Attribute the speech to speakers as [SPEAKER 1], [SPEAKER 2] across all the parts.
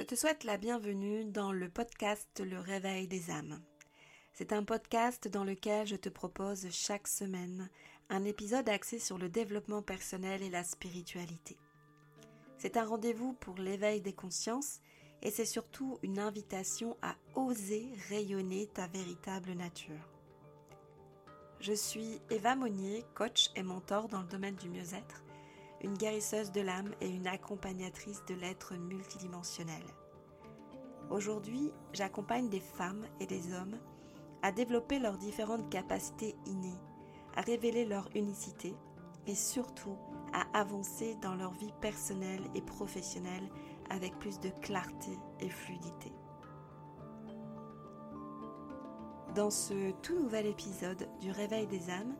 [SPEAKER 1] Je te souhaite la bienvenue dans le podcast Le Réveil des âmes. C'est un podcast dans lequel je te propose chaque semaine un épisode axé sur le développement personnel et la spiritualité. C'est un rendez-vous pour l'éveil des consciences et c'est surtout une invitation à oser rayonner ta véritable nature. Je suis Eva Monnier, coach et mentor dans le domaine du mieux-être, une guérisseuse de l'âme et une accompagnatrice de l'être multidimensionnel. Aujourd'hui, j'accompagne des femmes et des hommes à développer leurs différentes capacités innées, à révéler leur unicité et surtout à avancer dans leur vie personnelle et professionnelle avec plus de clarté et fluidité. Dans ce tout nouvel épisode du Réveil des âmes,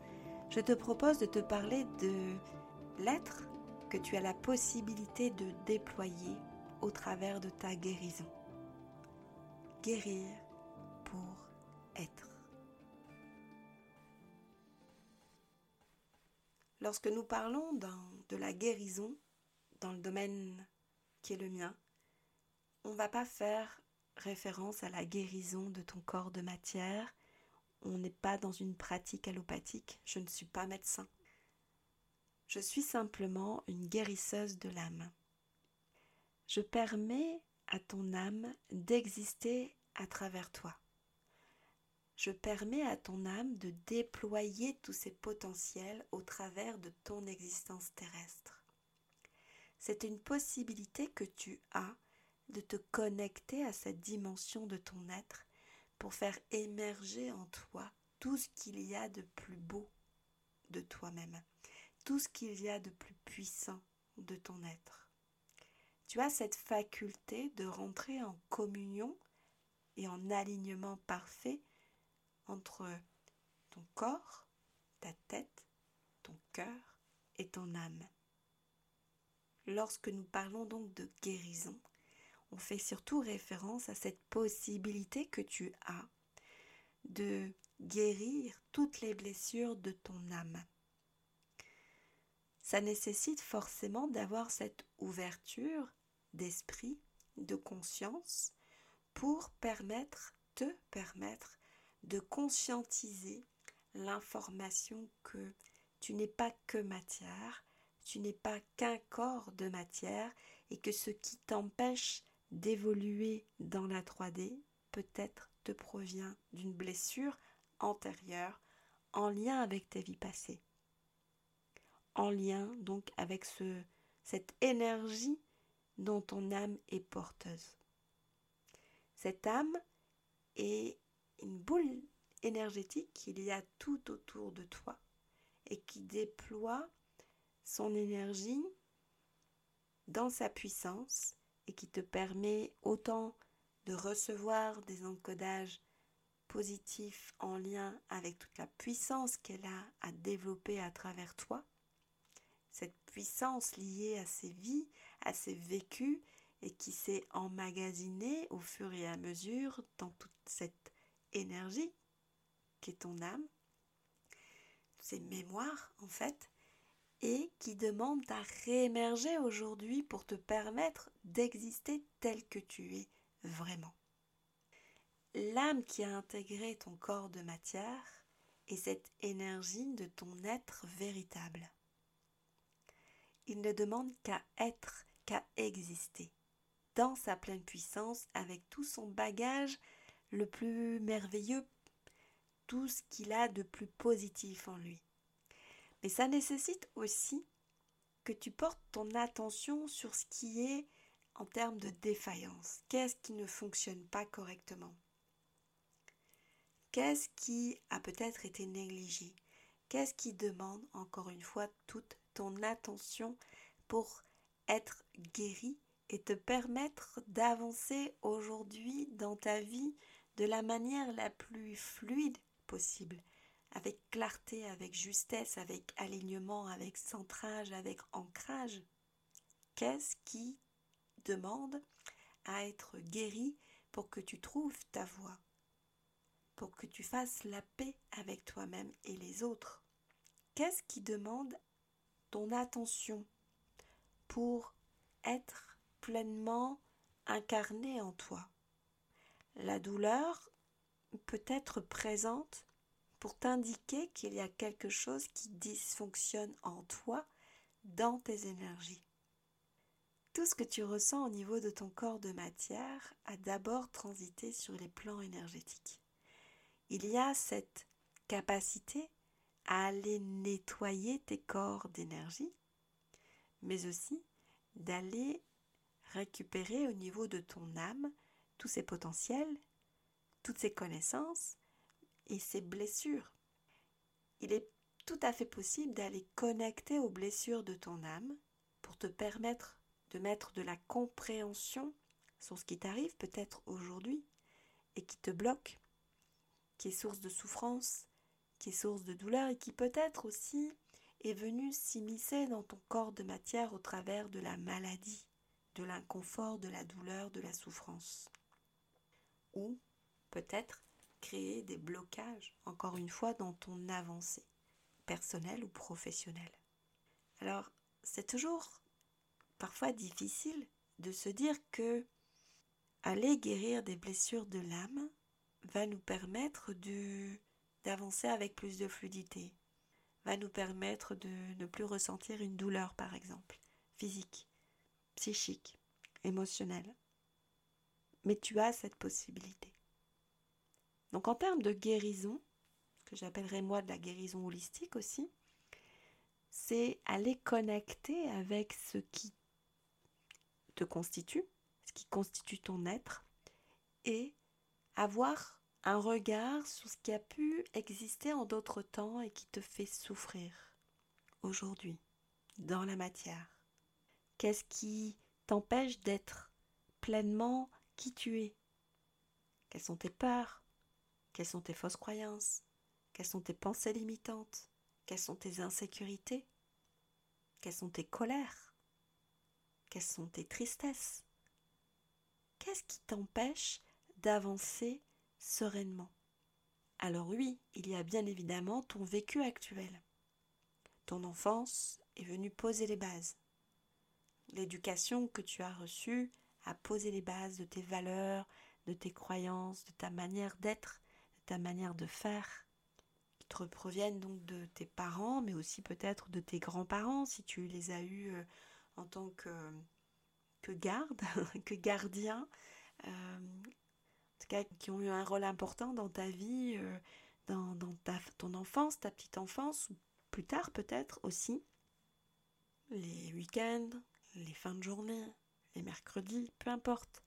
[SPEAKER 1] je te propose de te parler de l'être que tu as la possibilité de déployer au travers de ta guérison. Guérir pour être. Lorsque nous parlons de la guérison dans le domaine qui est le mien, on ne va pas faire référence à la guérison de ton corps de matière. On n'est pas dans une pratique allopathique. Je ne suis pas médecin. Je suis simplement une guérisseuse de l'âme. Je permets à ton âme d'exister à travers toi. Je permets à ton âme de déployer tous ses potentiels au travers de ton existence terrestre c'est une possibilité que tu as de te connecter à cette dimension de ton être pour faire émerger en toi tout ce qu'il y a de plus beau de toi-même, tout ce qu'il y a de plus puissant de ton être. Tu as cette faculté de rentrer en communion et en alignement parfait entre ton corps, ta tête, ton cœur et ton âme. Lorsque nous parlons donc de guérison, on fait surtout référence à cette possibilité que tu as de guérir toutes les blessures de ton âme. Ça nécessite forcément d'avoir cette ouverture d'esprit, de conscience, pour permettre, te permettre de conscientiser l'information que tu n'es pas que matière, tu n'es pas qu'un corps de matière et que ce qui t'empêche d'évoluer dans la 3D peut-être te provient d'une blessure antérieure en lien avec ta vie passée. En lien donc avec ce, cette énergie dont ton âme est porteuse. Cette âme est une boule énergétique qu'il y a tout autour de toi et qui déploie son énergie dans sa puissance et qui te permet autant de recevoir des encodages positifs en lien avec toute la puissance qu'elle a à développer à travers toi, cette puissance liée à ses vies, à ses vécus et qui s'est emmagasinée au fur et à mesure dans toute cette énergie qui est ton âme, ces mémoires en fait, et qui demande à réémerger aujourd'hui pour te permettre d'exister tel que tu es vraiment. L'âme qui a intégré ton corps de matière est cette énergie de ton être véritable. Il ne demande qu'à être, qu'à exister, dans sa pleine puissance, avec tout son bagage le plus merveilleux, tout ce qu'il a de plus positif en lui. Mais ça nécessite aussi que tu portes ton attention sur ce qui est en termes de défaillance. Qu'est-ce qui ne fonctionne pas correctement? Qu'est-ce qui a peut-être été négligé? Qu'est-ce qui demande encore une fois toute ton attention pour être guéri et te permettre d'avancer aujourd'hui dans ta vie de la manière la plus fluide possible avec clarté, avec justesse, avec alignement, avec centrage, avec ancrage. Qu'est-ce qui demande à être guéri pour que tu trouves ta voie, pour que tu fasses la paix avec toi-même et les autres? Qu'est-ce qui demande attention pour être pleinement incarnée en toi. La douleur peut être présente pour t'indiquer qu'il y a quelque chose qui dysfonctionne en toi, dans tes énergies. Tout ce que tu ressens au niveau de ton corps de matière a d'abord transité sur les plans énergétiques. Il y a cette capacité aller nettoyer tes corps d'énergie, mais aussi d'aller récupérer au niveau de ton âme tous ses potentiels, toutes ses connaissances et ses blessures. Il est tout à fait possible d'aller connecter aux blessures de ton âme pour te permettre de mettre de la compréhension sur ce qui t'arrive peut-être aujourd'hui et qui te bloque, qui est source de souffrance, qui est source de douleur et qui peut-être aussi est venu s'immiscer dans ton corps de matière au travers de la maladie, de l'inconfort, de la douleur, de la souffrance. Ou peut-être créer des blocages, encore une fois, dans ton avancée, personnelle ou professionnelle. Alors, c'est toujours parfois difficile de se dire que aller guérir des blessures de l'âme va nous permettre de d'avancer avec plus de fluidité, va nous permettre de ne plus ressentir une douleur par exemple, physique, psychique, émotionnelle. Mais tu as cette possibilité. Donc en termes de guérison, que j'appellerais moi de la guérison holistique aussi, c'est aller connecter avec ce qui te constitue, ce qui constitue ton être, et avoir un regard sur ce qui a pu exister en d'autres temps et qui te fait souffrir aujourd'hui, dans la matière. Qu'est-ce qui t'empêche d'être pleinement qui tu es? Quelles sont tes peurs? Quelles sont tes fausses croyances? Quelles sont tes pensées limitantes? Quelles sont tes insécurités? Quelles sont tes colères? Quelles sont tes tristesses? Qu'est-ce qui t'empêche d'avancer sereinement Alors oui, il y a bien évidemment ton vécu actuel. Ton enfance est venue poser les bases. L'éducation que tu as reçue a posé les bases de tes valeurs, de tes croyances, de ta manière d'être, de ta manière de faire, qui te proviennent donc de tes parents, mais aussi peut-être de tes grands-parents si tu les as eus euh, en tant que, garde, que gardien, euh, tout cas qui ont eu un rôle important dans ta vie, euh, dans, ta, ton enfance, ta petite enfance, ou plus tard peut-être aussi? Les week-ends, les fins de journée, les mercredis, peu importe.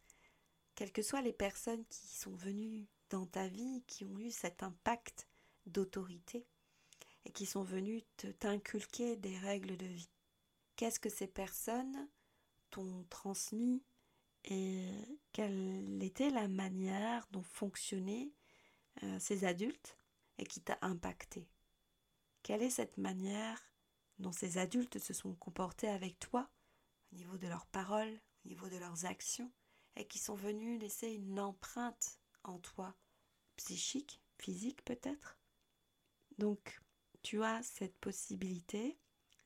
[SPEAKER 1] Quelles que soient les personnes qui sont venues dans ta vie, qui ont eu cet impact d'autorité et qui sont venues t'inculquer des règles de vie qu'est-ce que ces personnes t'ont transmis et quelle était la manière dont fonctionnaient euh, ces adultes et qui t'a impacté? Quelle est cette manière dont ces adultes se sont comportés avec toi au niveau de leurs paroles, au niveau de leurs actions, et qui sont venus laisser une empreinte en toi, psychique, physique peut-être? Donc, tu as cette possibilité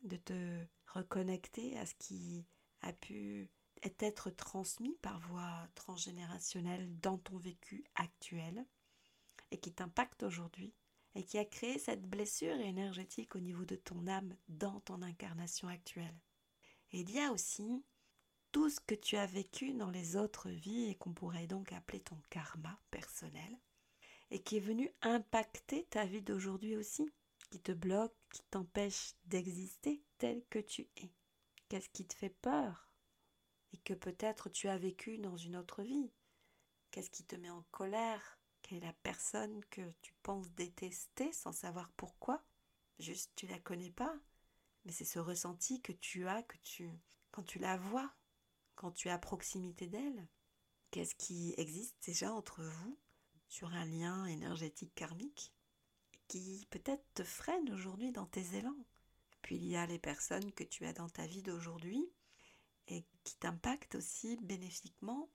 [SPEAKER 1] de te reconnecter à ce qui a pu être transmis par voie transgénérationnelle dans ton vécu actuel et qui t'impacte aujourd'hui et qui a créé cette blessure énergétique au niveau de ton âme dans ton incarnation actuelle. Et il y a aussi tout ce que tu as vécu dans les autres vies et qu'on pourrait donc appeler ton karma personnel et qui est venu impacter ta vie d'aujourd'hui aussi qui te bloque, qui t'empêche d'exister tel que tu es Qu'est-ce qui te fait peur? Et que peut-être tu as vécu dans une autre vie Qu'est-ce qui te met en colère? Quelle est la personne que tu penses détester sans savoir pourquoi? Juste tu la connais pas, mais c'est ce ressenti que tu as que tu quand tu la vois, quand tu es à proximité d'elle. Qu'est-ce qui existe déjà entre vous sur un lien énergétique karmique qui peut-être te freine aujourd'hui dans tes élans? Puis il y a les personnes que tu as dans ta vie d'aujourd'hui et qui t'impactent aussi bénéfiquement,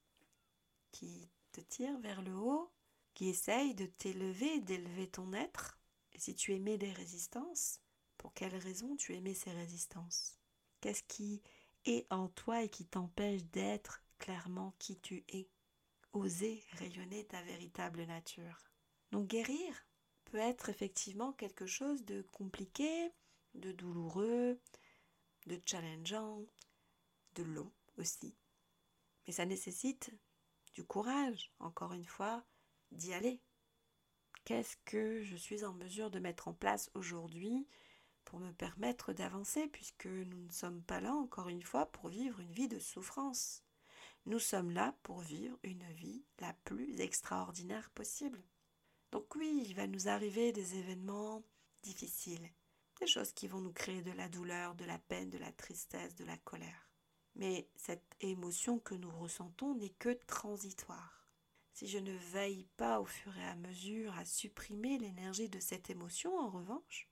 [SPEAKER 1] qui te tirent vers le haut, qui essayent de t'élever, d'élever ton être. Et si tu aimais des résistances, pour quelles raisons tu aimais ces résistances? Qu'est-ce qui est en toi et qui t'empêche d'être clairement qui tu es? Oser rayonner ta véritable nature. Donc guérir peut être effectivement quelque chose de compliqué, de douloureux, de challengeant, de long aussi. Mais ça nécessite du courage, encore une fois, d'y aller. Qu'est-ce que je suis en mesure de mettre en place aujourd'hui pour me permettre d'avancer, puisque nous ne sommes pas là, encore une fois, pour vivre une vie de souffrance. Nous sommes là pour vivre une vie la plus extraordinaire possible. Donc oui, il va nous arriver des événements difficiles, des choses qui vont nous créer de la douleur, de la peine, de la tristesse, de la colère. Mais cette émotion que nous ressentons n'est que transitoire. Si je ne veille pas au fur et à mesure à supprimer l'énergie de cette émotion, en revanche,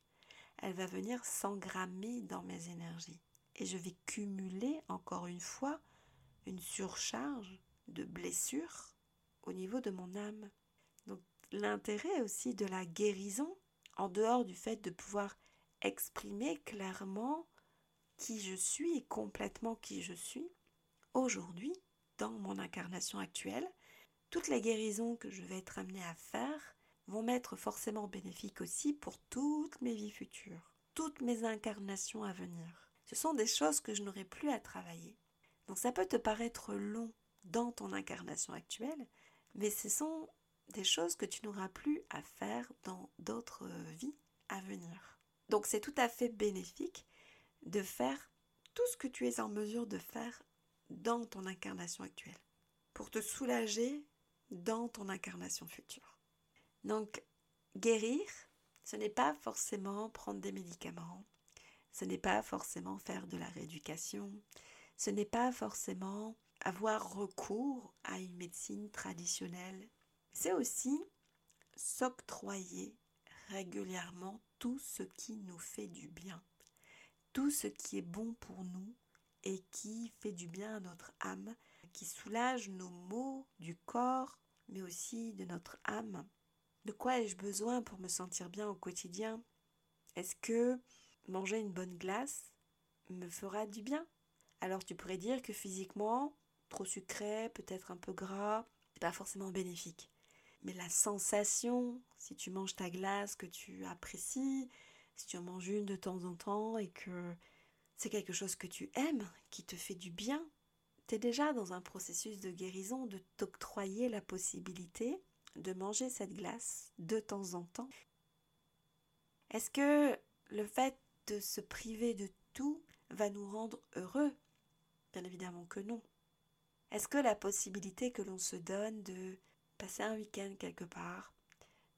[SPEAKER 1] elle va venir s'engrammer dans mes énergies. Et je vais cumuler, encore une fois, une surcharge de blessures au niveau de mon âme. Donc l'intérêt aussi de la guérison, en dehors du fait de pouvoir exprimer clairement qui je suis et complètement qui je suis, aujourd'hui, dans mon incarnation actuelle, toutes les guérisons que je vais être amenée à faire vont m'être forcément bénéfiques aussi pour toutes mes vies futures, toutes mes incarnations à venir. Ce sont des choses que je n'aurai plus à travailler. Donc ça peut te paraître long dans ton incarnation actuelle, mais ce sont des choses que tu n'auras plus à faire dans d'autres vies à venir. Donc c'est tout à fait bénéfique de faire tout ce que tu es en mesure de faire dans ton incarnation actuelle, pour te soulager dans ton incarnation future. Donc, guérir, ce n'est pas forcément prendre des médicaments, ce n'est pas forcément faire de la rééducation, ce n'est pas forcément avoir recours à une médecine traditionnelle. C'est aussi s'octroyer régulièrement tout ce qui nous fait du bien tout ce qui est bon pour nous et qui fait du bien à notre âme, qui soulage nos maux du corps, mais aussi de notre âme. De quoi ai-je besoin pour me sentir bien au quotidien? Est-ce que manger une bonne glace me fera du bien? Alors tu pourrais dire que physiquement, trop sucré, peut-être un peu gras, c'est pas forcément bénéfique. Mais la sensation, si tu manges ta glace que tu apprécies, si tu en manges une de temps en temps et que c'est quelque chose que tu aimes, qui te fait du bien, tu es déjà dans un processus de guérison, de t'octroyer la possibilité de manger cette glace de temps en temps. Est-ce que le fait de se priver de tout va nous rendre heureux? Bien évidemment que non. Est-ce que la possibilité que l'on se donne de passer un week-end quelque part,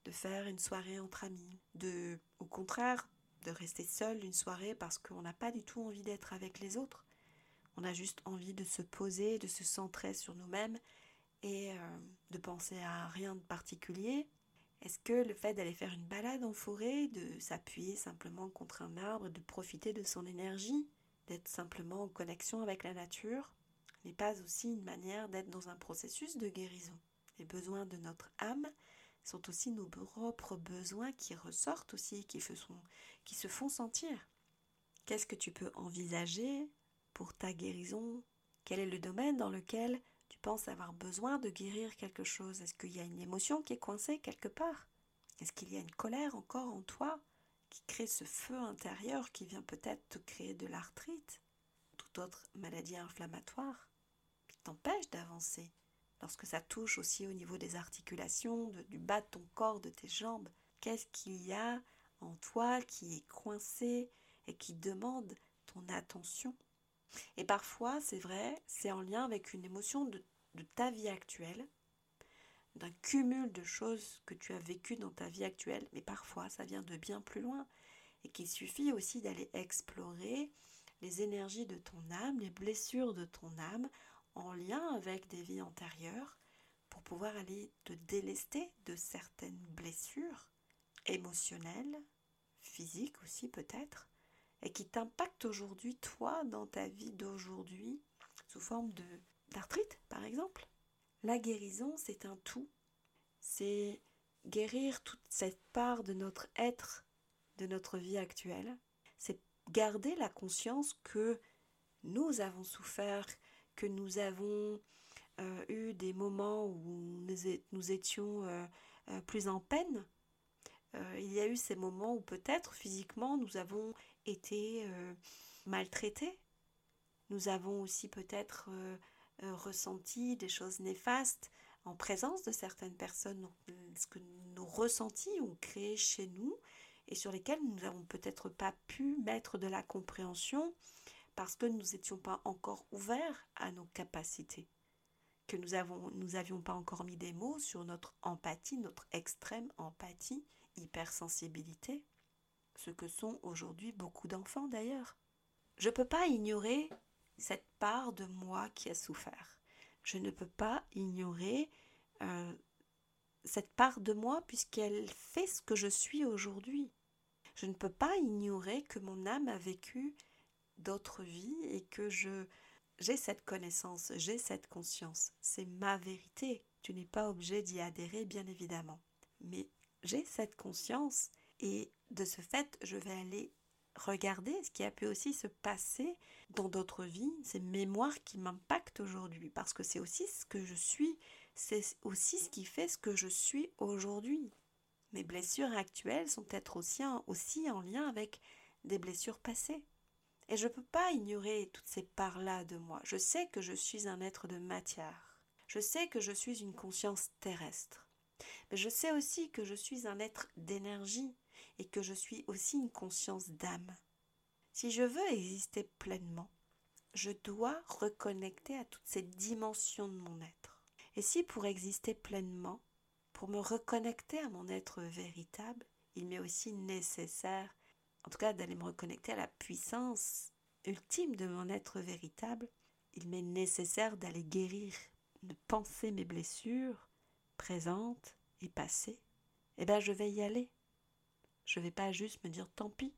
[SPEAKER 1] de faire une soirée entre amis, de, au contraire, de rester seul une soirée parce qu'on n'a pas du tout envie d'être avec les autres. On a juste envie de se poser, de se centrer sur nous-mêmes et euh, de penser à rien de particulier. Est-ce que le fait d'aller faire une balade en forêt, de s'appuyer simplement contre un arbre, de profiter de son énergie, d'être simplement en connexion avec la nature, n'est pas aussi une manière d'être dans un processus de guérison Les besoins de notre âme sont aussi nos propres besoins qui ressortent aussi, qui, se font sentir. Qu'est-ce que tu peux envisager pour ta guérison? Quel est le domaine dans lequel tu penses avoir besoin de guérir quelque chose? Est-ce qu'il y a une émotion qui est coincée quelque part? Est-ce qu'il y a une colère encore en toi qui crée ce feu intérieur qui vient peut-être te créer de l'arthrite, toute autre maladie inflammatoire, qui t'empêche d'avancer? Lorsque ça touche aussi au niveau des articulations, du bas de ton corps, de tes jambes. Qu'est-ce qu'il y a en toi qui est coincé et qui demande ton attention? Et parfois, c'est vrai, c'est en lien avec une émotion de, ta vie actuelle, d'un cumul de choses que tu as vécues dans ta vie actuelle, mais parfois ça vient de bien plus loin et qu'il suffit aussi d'aller explorer les énergies de ton âme, les blessures de ton âme en lien avec des vies antérieures pour pouvoir aller te délester de certaines blessures émotionnelles, physiques aussi peut-être, et qui t'impactent aujourd'hui, toi, dans ta vie d'aujourd'hui, sous forme de d'arthrite, par exemple. La guérison, c'est un tout. C'est guérir toute cette part de notre être, de notre vie actuelle. C'est garder la conscience que nous avons souffert, que nous avons euh, eu des moments où nous, étions euh, euh, plus en peine. il y a eu ces moments où peut-être physiquement nous avons été maltraités. Nous avons aussi peut-être ressenti des choses néfastes en présence de certaines personnes, ce que nos ressentis ont créé chez nous et sur lesquels nous n'avons peut-être pas pu mettre de la compréhension parce que nous n'étions pas encore ouverts à nos capacités, que nous avons nous avions pas encore mis des mots sur notre empathie, notre extrême empathie, hypersensibilité, ce que sont aujourd'hui beaucoup d'enfants d'ailleurs. Je ne peux pas ignorer cette part de moi qui a souffert. Je ne peux pas ignorer euh, cette part de moi puisqu'elle fait ce que je suis aujourd'hui. Je ne peux pas ignorer que mon âme a vécu d'autres vies et que je j'ai cette connaissance, j'ai cette conscience. C'est ma vérité. Tu n'es pas obligé d'y adhérer, bien évidemment. Mais j'ai cette conscience et de ce fait, je vais aller regarder ce qui a pu aussi se passer dans d'autres vies, ces mémoires qui m'impactent aujourd'hui, parce que c'est aussi ce que je suis, c'est aussi ce qui fait ce que je suis aujourd'hui. Mes blessures actuelles sont peut-être aussi, aussi en lien avec des blessures passées. Et je ne peux pas ignorer toutes ces parts-là de moi. Je sais que je suis un être de matière. Je sais que je suis une conscience terrestre. Mais je sais aussi que je suis un être d'énergie et que je suis aussi une conscience d'âme. Si je veux exister pleinement, je dois reconnecter à toutes ces dimensions de mon être. Et si pour exister pleinement, pour me reconnecter à mon être véritable, il m'est aussi nécessaire, en tout cas d'aller me reconnecter à la puissance ultime de mon être véritable, il m'est nécessaire d'aller guérir, de penser mes blessures présentes et passées. Eh bien, je vais y aller. Je ne vais pas juste me dire tant pis.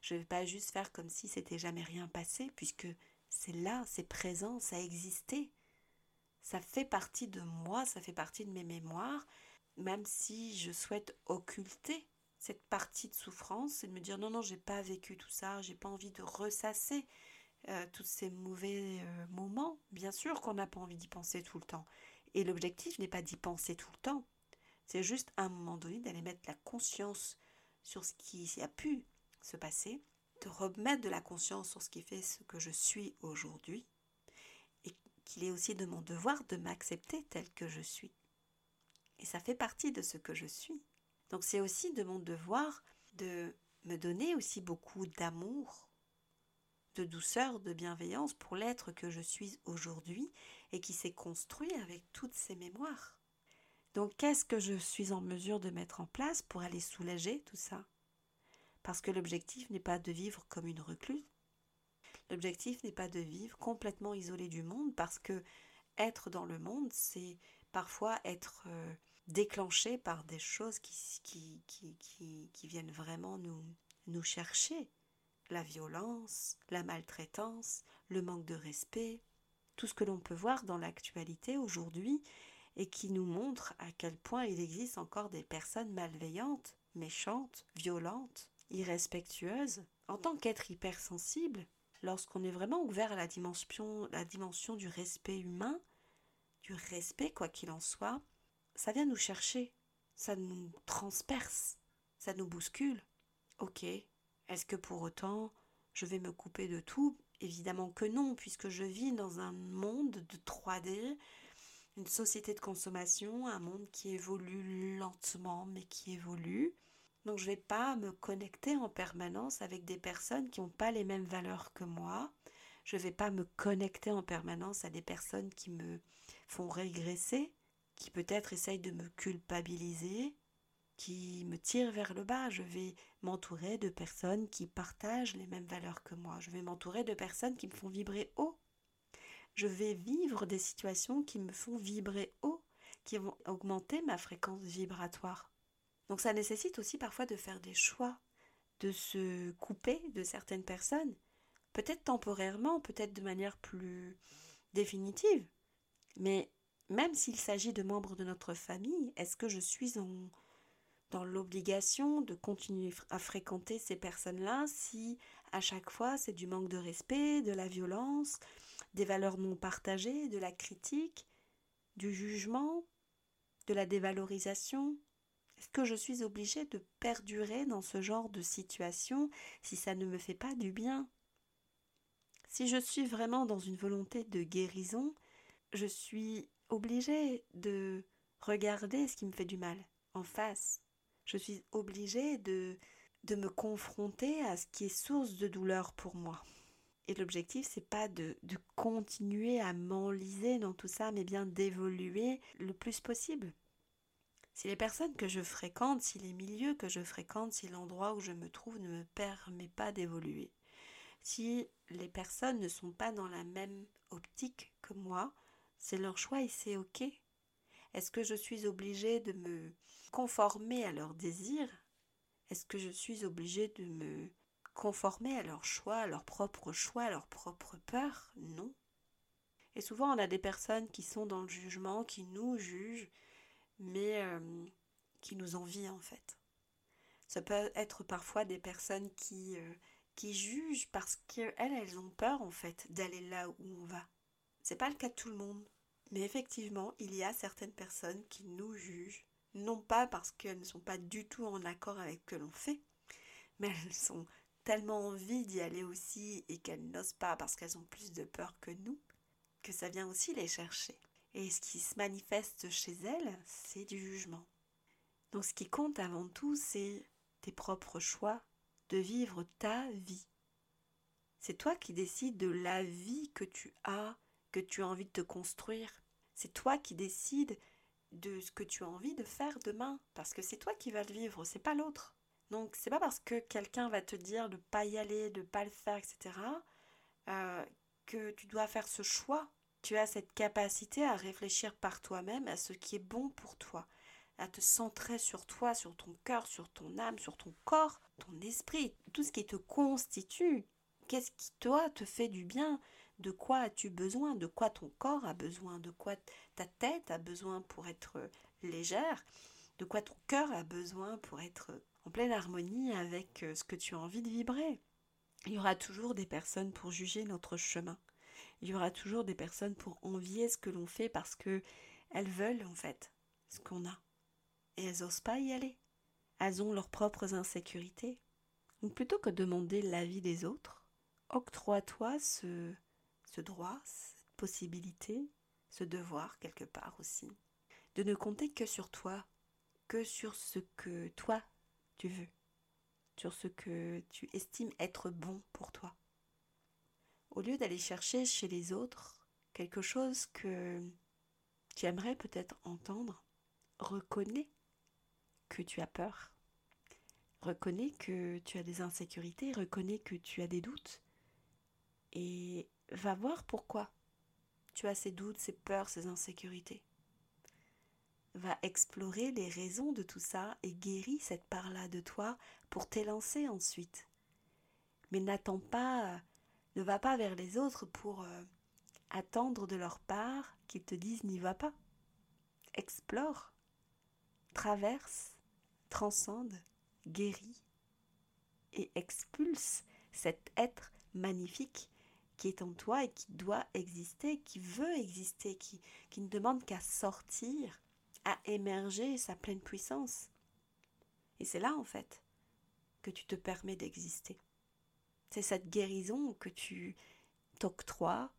[SPEAKER 1] Je ne vais pas juste faire comme si c'était jamais rien passé, puisque c'est là, c'est présent, ça a existé. Ça fait partie de moi, ça fait partie de mes mémoires, même si je souhaite occulter cette partie de souffrance et de me dire non, non, j'ai pas vécu tout ça, j'ai pas envie de ressasser euh, tous ces mauvais euh, moments. Bien sûr qu'on n'a pas envie d'y penser tout le temps. Et l'objectif n'est pas d'y penser tout le temps. C'est juste à un moment donné d'aller mettre la conscience sur ce qui a pu se passer, de remettre de la conscience sur ce qui fait ce que je suis aujourd'hui, et qu'il est aussi de mon devoir de m'accepter tel que je suis. Et ça fait partie de ce que je suis. Donc c'est aussi de mon devoir de me donner aussi beaucoup d'amour, de douceur, de bienveillance pour l'être que je suis aujourd'hui et qui s'est construit avec toutes ces mémoires. Donc qu'est-ce que je suis en mesure de mettre en place pour aller soulager tout ça? Parce que l'objectif n'est pas de vivre comme une recluse. L'objectif n'est pas de vivre complètement isolé du monde parce que être dans le monde, c'est parfois être euh, déclenché par des choses qui, qui, qui, qui, viennent vraiment nous, nous chercher. La violence, la maltraitance, le manque de respect, tout ce que l'on peut voir dans l'actualité aujourd'hui et qui nous montre à quel point il existe encore des personnes malveillantes, méchantes, violentes, irrespectueuses. En tant qu'être hypersensible, lorsqu'on est vraiment ouvert à la dimension, la dimension du respect humain, du respect quoi qu'il en soit, ça vient nous chercher, ça nous transperce, ça nous bouscule. Ok, est-ce que pour autant je vais me couper de tout? Évidemment que non, puisque je vis dans un monde de 3D, une société de consommation, un monde qui évolue lentement, mais qui évolue. Donc je ne vais pas me connecter en permanence avec des personnes qui n'ont pas les mêmes valeurs que moi. Je ne vais pas me connecter en permanence à des personnes qui me font régresser qui peut-être essaye de me culpabiliser, qui me tire vers le bas. Je vais m'entourer de personnes qui partagent les mêmes valeurs que moi. Je vais m'entourer de personnes qui me font vibrer haut. Je vais vivre des situations qui me font vibrer haut, qui vont augmenter ma fréquence vibratoire. Donc ça nécessite aussi parfois de faire des choix, de se couper de certaines personnes, peut-être temporairement, peut-être de manière plus définitive. Mais même s'il s'agit de membres de notre famille, est-ce que je suis dans l'obligation de continuer à fréquenter ces personnes-là si à chaque fois c'est du manque de respect, de la violence, des valeurs non partagées, de la critique, du jugement, de la dévalorisation? Est-ce que je suis obligée de perdurer dans ce genre de situation si ça ne me fait pas du bien? Si je suis vraiment dans une volonté de guérison, je suis obligée de regarder ce qui me fait du mal en face. Je suis obligée de, de me confronter à ce qui est source de douleur pour moi. Et l'objectif, c'est pas de, de continuer à m'enliser dans tout ça, mais bien d'évoluer le plus possible. Si les personnes que je fréquente, si les milieux que je fréquente, si l'endroit où je me trouve ne me permet pas d'évoluer, si les personnes ne sont pas dans la même optique que moi, c'est leur choix et c'est ok. Est-ce que je suis obligée de me conformer à leurs désirs? Est-ce que je suis obligée de me conformer à leurs choix, à leurs propres choix, à leurs propres peurs? Non. Et souvent on a des personnes qui sont dans le jugement, qui nous jugent, mais euh, qui nous envient en fait. Ça peut être parfois des personnes qui, euh, qui jugent parce qu'elles, elles ont peur en fait d'aller là où on va. C'est pas le cas de tout le monde. Mais effectivement, il y a certaines personnes qui nous jugent, non pas parce qu'elles ne sont pas du tout en accord avec ce que l'on fait, mais elles ont tellement envie d'y aller aussi et qu'elles n'osent pas parce qu'elles ont plus de peur que nous, que ça vient aussi les chercher. Et ce qui se manifeste chez elles, c'est du jugement. Donc ce qui compte avant tout, c'est tes propres choix de vivre ta vie. C'est toi qui décides de la vie que tu as, que tu as envie de te construire. C'est toi qui décides de ce que tu as envie de faire demain, parce que c'est toi qui vas le vivre, c'est pas l'autre. Donc c'est pas parce que quelqu'un va te dire de pas y aller, de pas le faire, etc. Euh, que tu dois faire ce choix. Tu as cette capacité à réfléchir par toi-même à ce qui est bon pour toi, à te centrer sur toi, sur ton cœur, sur ton âme, sur ton corps, ton esprit, tout ce qui te constitue. Qu'est-ce qui toi te fait du bien? De quoi as-tu besoin De quoi ton corps a besoin De quoi ta tête a besoin pour être légère De quoi ton cœur a besoin pour être en pleine harmonie avec euh, ce que tu as envie de vibrer Il y aura toujours des personnes pour juger notre chemin. Il y aura toujours des personnes pour envier ce que l'on fait parce que elles veulent en fait ce qu'on a. Et elles n'osent pas y aller. Elles ont leurs propres insécurités. Donc plutôt que de demander l'avis des autres, octroie-toi ce ce droit, cette possibilité, ce devoir quelque part aussi, de ne compter que sur toi, que sur ce que toi tu veux, sur ce que tu estimes être bon pour toi. Au lieu d'aller chercher chez les autres quelque chose que tu aimerais peut-être entendre, reconnais que tu as peur, reconnais que tu as des insécurités, reconnais que tu as des doutes et va voir pourquoi tu as ces doutes, ces peurs, ces insécurités. Va explorer les raisons de tout ça et guéris cette part-là de toi pour t'élancer ensuite. Mais n'attends pas, ne va pas vers les autres pour euh, attendre de leur part qu'ils te disent n'y va pas. Explore, traverse, transcende, guéris et expulse cet être magnifique qui est en toi et qui doit exister, qui veut exister, qui, qui ne demande qu'à sortir, à émerger sa pleine puissance. Et c'est là, en fait, que tu te permets d'exister. C'est cette guérison que tu t'octroies,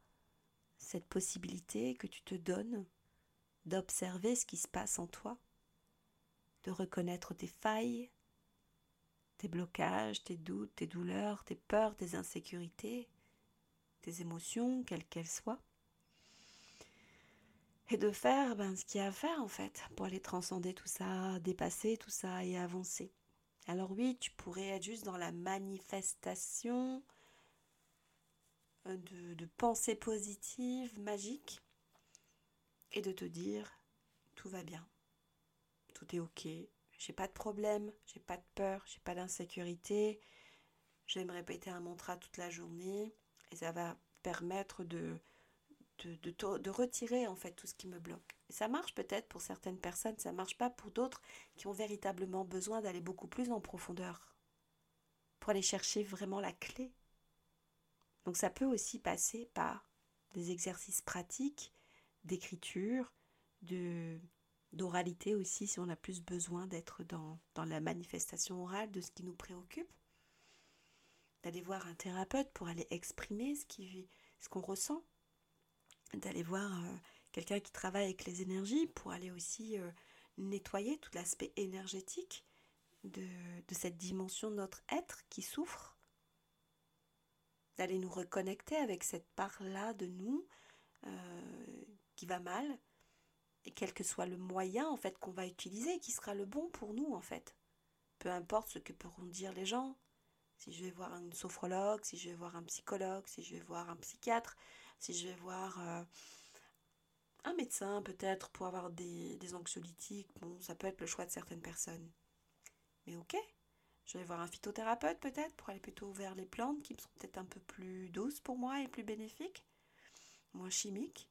[SPEAKER 1] cette possibilité que tu te donnes d'observer ce qui se passe en toi, de reconnaître tes failles, tes blocages, tes doutes, tes douleurs, tes peurs, tes insécurités, tes émotions, quelles qu'elles soient. Et de faire ben, ce qu'il y a à faire en fait pour aller transcender tout ça, dépasser tout ça et avancer. Alors oui, tu pourrais être juste dans la manifestation euh, de, de pensées positives, magiques, et de te dire tout va bien, tout est ok, j'ai pas de problème, j'ai pas de peur, j'ai pas d'insécurité, j'aime répéter un mantra toute la journée, et ça va permettre de, retirer en fait tout ce qui me bloque. Ça marche peut-être pour certaines personnes, ça marche pas pour d'autres qui ont véritablement besoin d'aller beaucoup plus en profondeur pour aller chercher vraiment la clé. Donc ça peut aussi passer par des exercices pratiques d'écriture, d'oralité aussi si on a plus besoin d'être dans la manifestation orale de ce qui nous préoccupe. D'aller voir un thérapeute pour aller exprimer ce qu'on ressent. D'aller voir euh, quelqu'un qui travaille avec les énergies pour aller aussi euh, nettoyer tout l'aspect énergétique de, de cette dimension de notre être qui souffre d'aller nous reconnecter avec cette part-là de nous euh, qui va mal, et quel que soit le moyen en fait qu'on va utiliser, qui sera le bon pour nous en fait. Peu importe ce que pourront dire les gens. Si je vais voir un sophrologue, si je vais voir un psychologue, si je vais voir un psychiatre, si je vais voir euh, un médecin peut-être pour avoir des, anxiolytiques, bon, ça peut être le choix de certaines personnes. Mais ok, je vais voir un phytothérapeute peut-être pour aller plutôt vers les plantes qui sont peut-être un peu plus douces pour moi et plus bénéfiques, moins chimiques.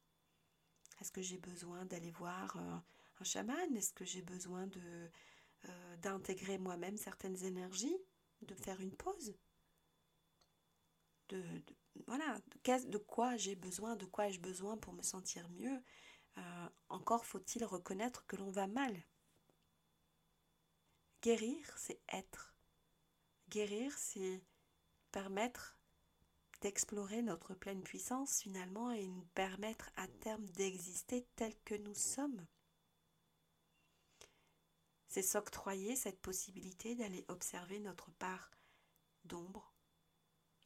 [SPEAKER 1] Est-ce que j'ai besoin d'aller voir euh, un chaman? Est-ce que j'ai besoin de euh, d'intégrer moi-même certaines énergies, de faire une pause de, voilà, de, de quoi j'ai besoin, de quoi ai-je besoin pour me sentir mieux euh, Encore faut-il reconnaître que l'on va mal. Guérir, c'est être. Guérir, c'est permettre d'explorer notre pleine puissance finalement et nous permettre à terme d'exister tel que nous sommes. C'est s'octroyer cette possibilité d'aller observer notre part d'ombre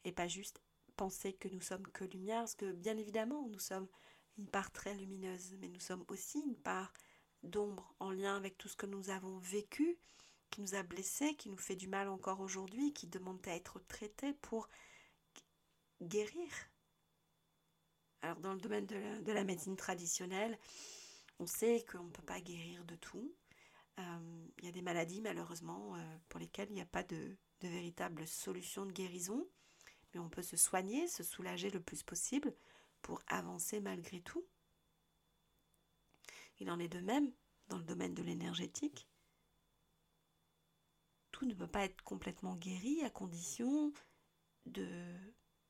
[SPEAKER 1] et pas juste penser que nous sommes que lumière, parce que bien évidemment nous sommes une part très lumineuse, mais nous sommes aussi une part d'ombre en lien avec tout ce que nous avons vécu qui nous a blessés, qui nous fait du mal encore aujourd'hui, qui demande à être traité pour guérir. Alors dans le domaine de la, médecine traditionnelle, on sait qu'on ne peut pas guérir de tout. Euh, il y a des maladies malheureusement euh, pour lesquelles il n'y a pas de, de véritable solution de guérison, mais on peut se soigner, se soulager le plus possible pour avancer malgré tout. Il en est de même dans le domaine de l'énergétique tout ne peut pas être complètement guéri à condition de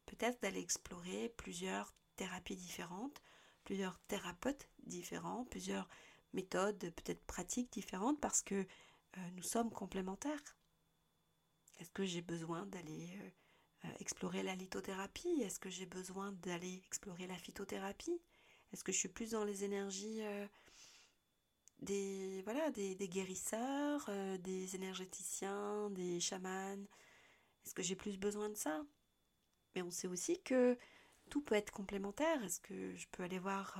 [SPEAKER 1] peut-être d'aller explorer plusieurs thérapies différentes, plusieurs thérapeutes différents, plusieurs méthodes peut-être pratiques différentes parce que euh, nous sommes complémentaires. Est-ce que j'ai besoin d'aller euh, euh, explorer la lithothérapie? Est-ce que j'ai besoin d'aller explorer la phytothérapie? Est-ce que je suis plus dans les énergies des, des, guérisseurs, des énergéticiens, des chamans. Est-ce que j'ai plus besoin de ça? Mais on sait aussi que tout peut être complémentaire. Est-ce que je peux aller voir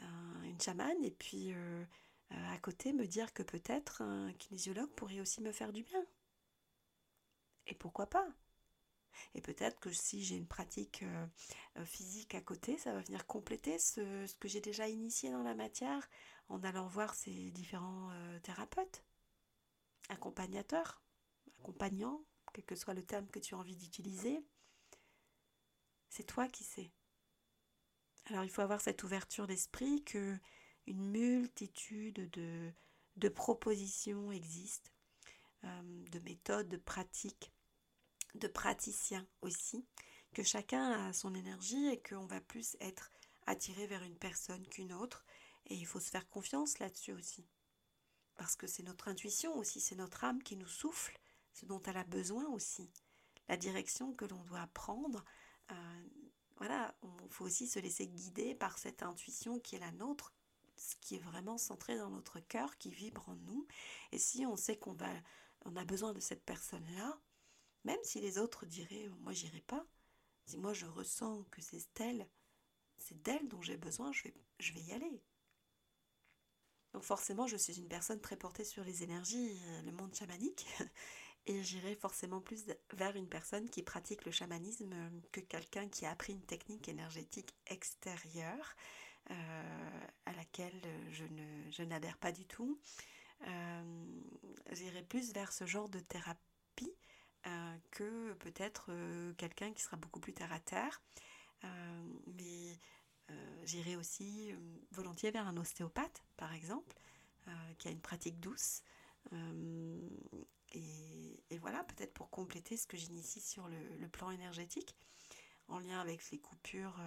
[SPEAKER 1] euh, une chamane et puis euh, à côté me dire que peut-être un kinésiologue pourrait aussi me faire du bien Et pourquoi pas? Et peut-être que si j'ai une pratique physique à côté, ça va venir compléter ce, que j'ai déjà initié dans la matière en allant voir ces différents euh, thérapeutes, accompagnateurs, accompagnants, quel que soit le terme que tu as envie d'utiliser. C'est toi qui sais. Alors il faut avoir cette ouverture d'esprit que une multitude de, propositions existent, euh, de méthodes, de pratiques, de praticiens aussi, que chacun a son énergie et qu'on va plus être attiré vers une personne qu'une autre et il faut se faire confiance là-dessus aussi. Parce que c'est notre intuition aussi, c'est notre âme qui nous souffle ce dont elle a besoin aussi. La direction que l'on doit prendre, euh, voilà, il faut aussi se laisser guider par cette intuition qui est la nôtre, ce qui est vraiment centré dans notre cœur, qui vibre en nous. Et si on sait qu'on va, on a besoin de cette personne-là, même si les autres diraient moi j'irai pas, si moi je ressens que c'est elle, c'est d'elle dont j'ai besoin, je vais, je vais y aller. Donc forcément, je suis une personne très portée sur les énergies, euh, le monde chamanique, et j'irai forcément plus vers une personne qui pratique le chamanisme euh, que quelqu'un qui a appris une technique énergétique extérieure euh, à laquelle je, n'adhère pas du tout. j'irai plus vers ce genre de thérapie que peut-être quelqu'un qui sera beaucoup plus terre à terre. mais euh, j'irai aussi euh, volontiers vers un ostéopathe, par exemple, euh, qui a une pratique douce. Et, voilà, peut-être pour compléter ce que j'initie sur le, plan énergétique, en lien avec les coupures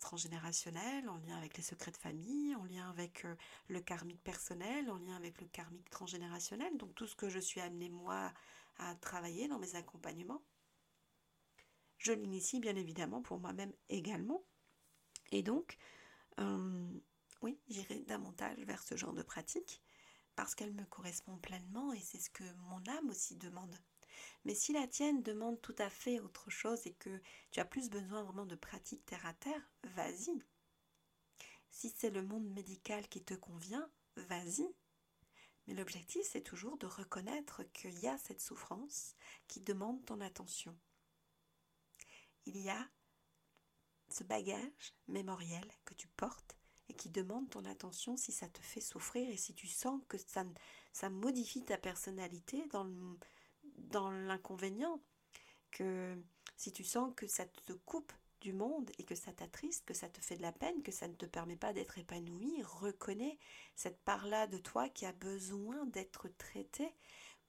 [SPEAKER 1] transgénérationnel, en lien avec les secrets de famille, en lien avec le karmique personnel, en lien avec le karmique transgénérationnel, donc tout ce que je suis amenée moi à travailler dans mes accompagnements. Je l'initie bien évidemment pour moi-même également. Et donc, oui, j'irai davantage vers ce genre de pratique parce qu'elle me correspond pleinement et c'est ce que mon âme aussi demande. Mais si la tienne demande tout à fait autre chose et que tu as plus besoin vraiment de pratique terre à terre, vas-y. Si c'est le monde médical qui te convient, vas-y. Mais l'objectif, c'est toujours de reconnaître qu'il y a cette souffrance qui demande ton attention. Il y a ce bagage mémoriel que tu portes et qui demande ton attention si ça te fait souffrir et si tu sens que ça, ça modifie ta personnalité dans dans l'inconvénient, que si tu sens que ça te coupe du monde et que ça t'attriste, que ça te fait de la peine, que ça ne te permet pas d'être épanoui, reconnais cette part-là de toi qui a besoin d'être traitée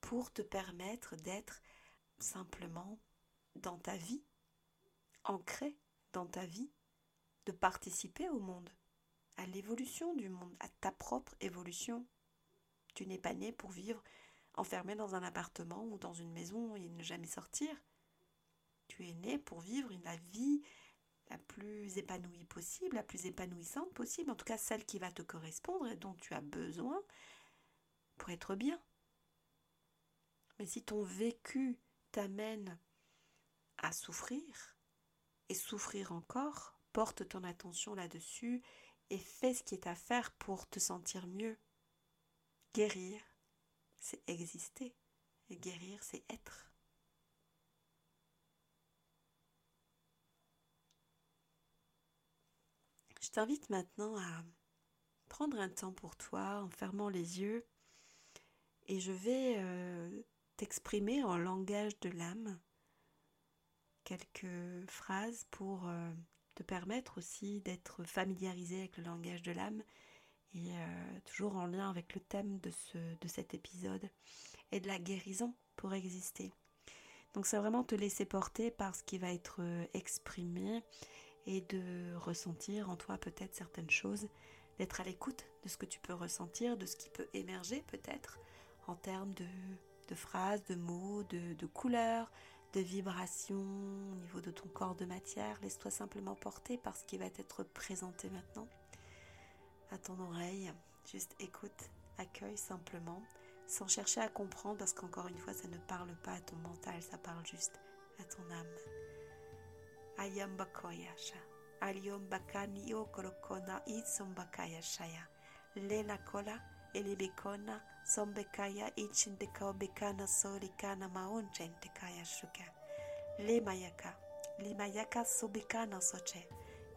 [SPEAKER 1] pour te permettre d'être simplement dans ta vie, ancré dans ta vie, de participer au monde à l'évolution du monde, à ta propre évolution. Tu n'es pas né pour vivre enfermé dans un appartement ou dans une maison et ne jamais sortir. Tu es né pour vivre la vie la plus épanouie possible, la plus épanouissante possible, en tout cas celle qui va te correspondre et dont tu as besoin pour être bien. Mais si ton vécu t'amène à souffrir et souffrir encore, porte ton attention là-dessus et fais ce qui est à faire pour te sentir mieux. Guérir, c'est exister. Et guérir, c'est être. Je t'invite maintenant à prendre un temps pour toi en fermant les yeux et je vais euh, t'exprimer en langage de l'âme quelques phrases pour euh, te permettre aussi d'être familiarisé avec le langage de l'âme et euh, toujours en lien avec le thème de, ce, de cet épisode et de la guérison pour exister. Donc c'est vraiment te laisser porter par ce qui va être euh, exprimé et de ressentir en toi peut-être certaines choses, d'être à l'écoute de ce que tu peux ressentir, de ce qui peut émerger peut-être en termes de, phrases, de mots, de couleurs, de vibrations au niveau de ton corps de matière. Laisse-toi simplement porter par ce qui va être présenté maintenant. À ton oreille, juste écoute, accueille simplement, sans chercher à comprendre, parce qu'encore une fois, ça ne parle pas à ton mental, ça parle juste à ton âme. Ayam bakoyasha. Aliom bakani. Lena kola sombekaya ichindika obekana solikana maunja intikaya shuka limayaka. Limayaka subikana soche.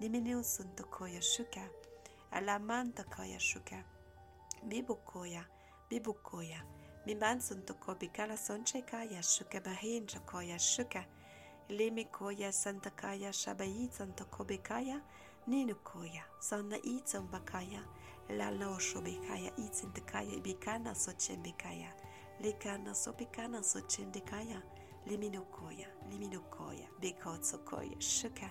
[SPEAKER 1] Niminiusun tokoya shuka alaman tokoya shuka mibukoya. Mibukoya mimansun tokobikala sonchekaya shuka bahinja koya shuka limikoya santakaya shabayitsan tokobikaya ninukoya. Sanna itsan bakaya lalosho bekaya itzindekaya bikana sochen bekaya lekana so bekana sochen dekaya leminokoya leminokoya bekotsokoya shaka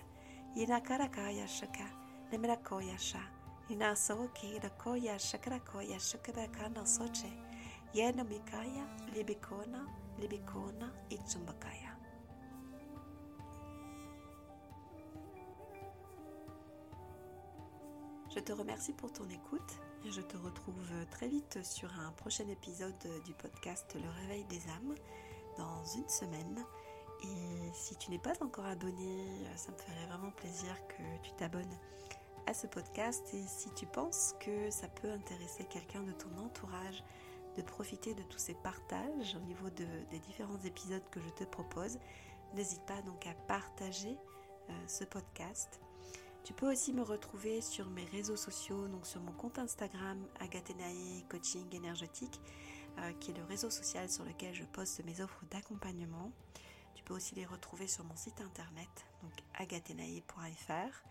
[SPEAKER 1] yenakarakaya shaka nemenakoya sha inasoki rakoya shakarakoya shakabakana soche yenomikaya libikona libikona itzumbakaya Je te remercie pour ton écoute et je te retrouve très vite sur un prochain épisode du podcast Le Réveil des âmes dans une semaine. Et si tu n'es pas encore abonné, ça me ferait vraiment plaisir que tu t'abonnes à ce podcast et si tu penses que ça peut intéresser quelqu'un de ton entourage de profiter de tous ces partages au niveau des différents épisodes que je te propose, n'hésite pas donc à partager euh, ce podcast tu peux aussi me retrouver sur mes réseaux sociaux, donc sur mon compte Instagram Agatenae Coaching Énergétique, euh, qui est le réseau social sur lequel je poste mes offres d'accompagnement. Tu peux aussi les retrouver sur mon site internet, donc agatenae.fr.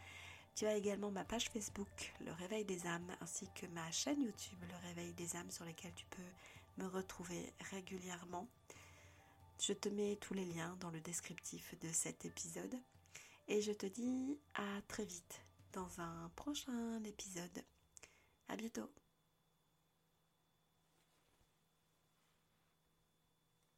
[SPEAKER 1] Tu as également ma page Facebook, Le Réveil des âmes, ainsi que ma chaîne YouTube, Le Réveil des âmes, sur laquelle tu peux me retrouver régulièrement. Je te mets tous les liens dans le descriptif de cet épisode. Et je te dis à très vite dans un prochain épisode. À bientôt